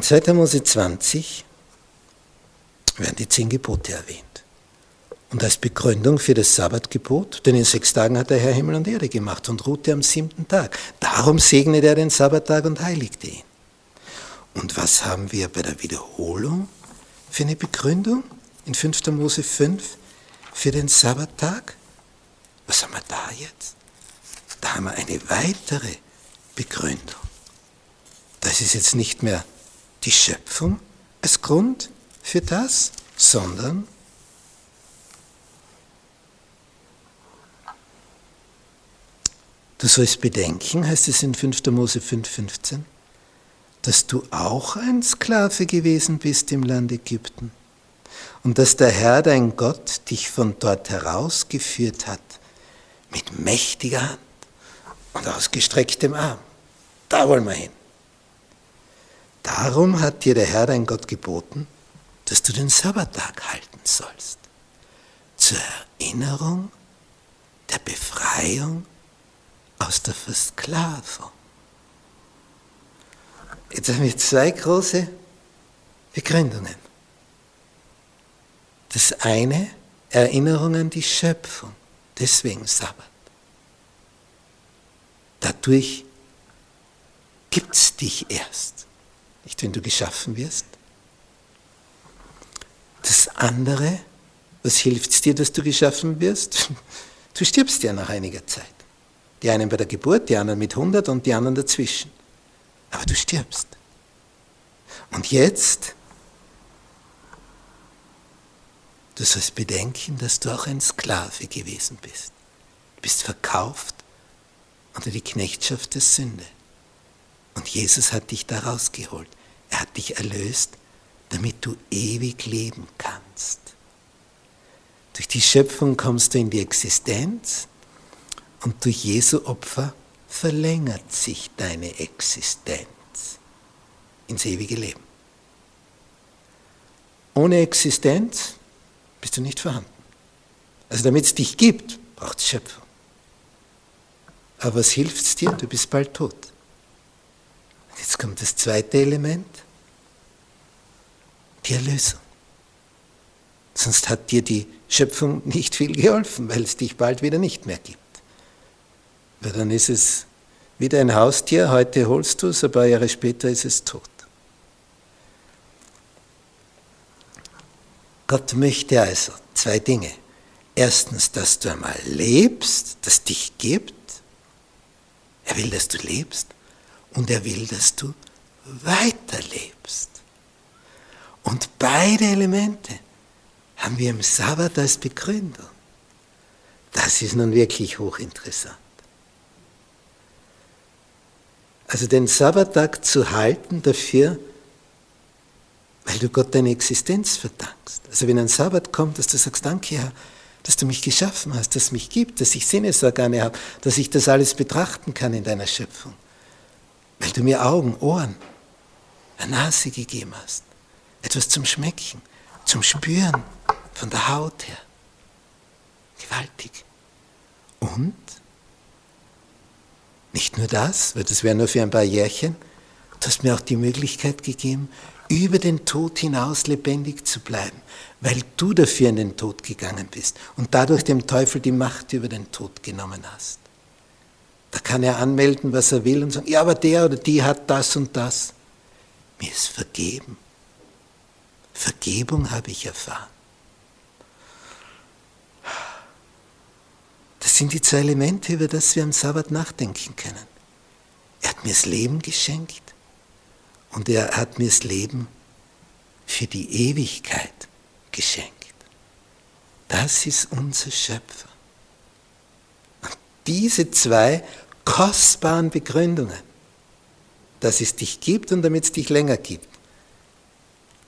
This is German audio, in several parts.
In 2. Mose 20 werden die zehn Gebote erwähnt. Und als Begründung für das Sabbatgebot, denn in sechs Tagen hat der Herr Himmel und Erde gemacht und ruhte am siebten Tag. Darum segnete er den Sabbattag und heiligte ihn. Und was haben wir bei der Wiederholung für eine Begründung in 5. Mose 5 für den Sabbattag? Was haben wir da jetzt? Da haben wir eine weitere Begründung. Das ist jetzt nicht mehr die Schöpfung als Grund für das, sondern Du sollst bedenken, heißt es in 5. Mose 5,15, dass du auch ein Sklave gewesen bist im Land Ägypten und dass der Herr, dein Gott, dich von dort herausgeführt hat mit mächtiger Hand und ausgestrecktem Arm. Da wollen wir hin. Darum hat dir der Herr, dein Gott, geboten, dass du den Sabbattag halten sollst. Zur Erinnerung der Befreiung aus der Versklavung. Jetzt haben wir zwei große Begründungen. Das eine, Erinnerung an die Schöpfung, deswegen Sabbat. Dadurch gibt es dich erst, nicht wenn du geschaffen wirst. Das andere, was hilft es dir, dass du geschaffen wirst? Du stirbst ja nach einiger Zeit. Die einen bei der Geburt, die anderen mit 100 und die anderen dazwischen. Aber du stirbst. Und jetzt, du sollst bedenken, dass du auch ein Sklave gewesen bist. Du bist verkauft unter die Knechtschaft der Sünde. Und Jesus hat dich da rausgeholt. Er hat dich erlöst, damit du ewig leben kannst. Durch die Schöpfung kommst du in die Existenz und durch Jesu Opfer verlängert sich deine Existenz ins ewige Leben. Ohne Existenz bist du nicht vorhanden. Also damit es dich gibt, braucht es Schöpfung. Aber was hilft es dir? Du bist bald tot. Jetzt kommt das zweite Element, die Erlösung. Sonst hat dir die Schöpfung nicht viel geholfen, weil es dich bald wieder nicht mehr gibt. Weil dann ist es wieder ein Haustier, heute holst du es, ein paar Jahre später ist es tot. Gott möchte also zwei Dinge. Erstens, dass du einmal lebst, dass dich gibt. Er will, dass du lebst und er will, dass du weiterlebst. Und beide Elemente haben wir im Sabbat als Begründung. Das ist nun wirklich hochinteressant. Also den Sabbattag zu halten dafür, weil du Gott deine Existenz verdankst. Also wenn ein Sabbat kommt, dass du sagst, danke Herr, dass du mich geschaffen hast, dass es mich gibt, dass ich Sinnesorgane habe, dass ich das alles betrachten kann in deiner Schöpfung. Weil du mir Augen, Ohren, eine Nase gegeben hast, etwas zum Schmecken, zum Spüren von der Haut her. Gewaltig. Und nicht nur das, weil das wäre nur für ein paar Jährchen, du hast mir auch die Möglichkeit gegeben, über den Tod hinaus lebendig zu bleiben, weil du dafür in den Tod gegangen bist und dadurch dem Teufel die Macht über den Tod genommen hast. Kann er anmelden, was er will und sagen, ja, aber der oder die hat das und das. Mir ist vergeben. Vergebung habe ich erfahren. Das sind die zwei Elemente, über das wir am Sabbat nachdenken können. Er hat mir das Leben geschenkt und er hat mir das Leben für die Ewigkeit geschenkt. Das ist unser Schöpfer. Und diese zwei kostbaren Begründungen, dass es dich gibt und damit es dich länger gibt,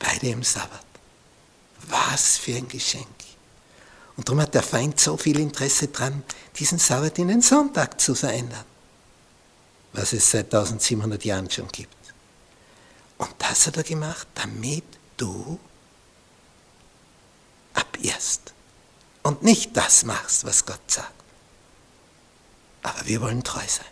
beide im Sabbat. Was für ein Geschenk. Und darum hat der Feind so viel Interesse daran, diesen Sabbat in den Sonntag zu verändern, was es seit 1700 Jahren schon gibt. Und das hat er gemacht, damit du abirrst und nicht das machst, was Gott sagt. Aber wir wollen treu sein.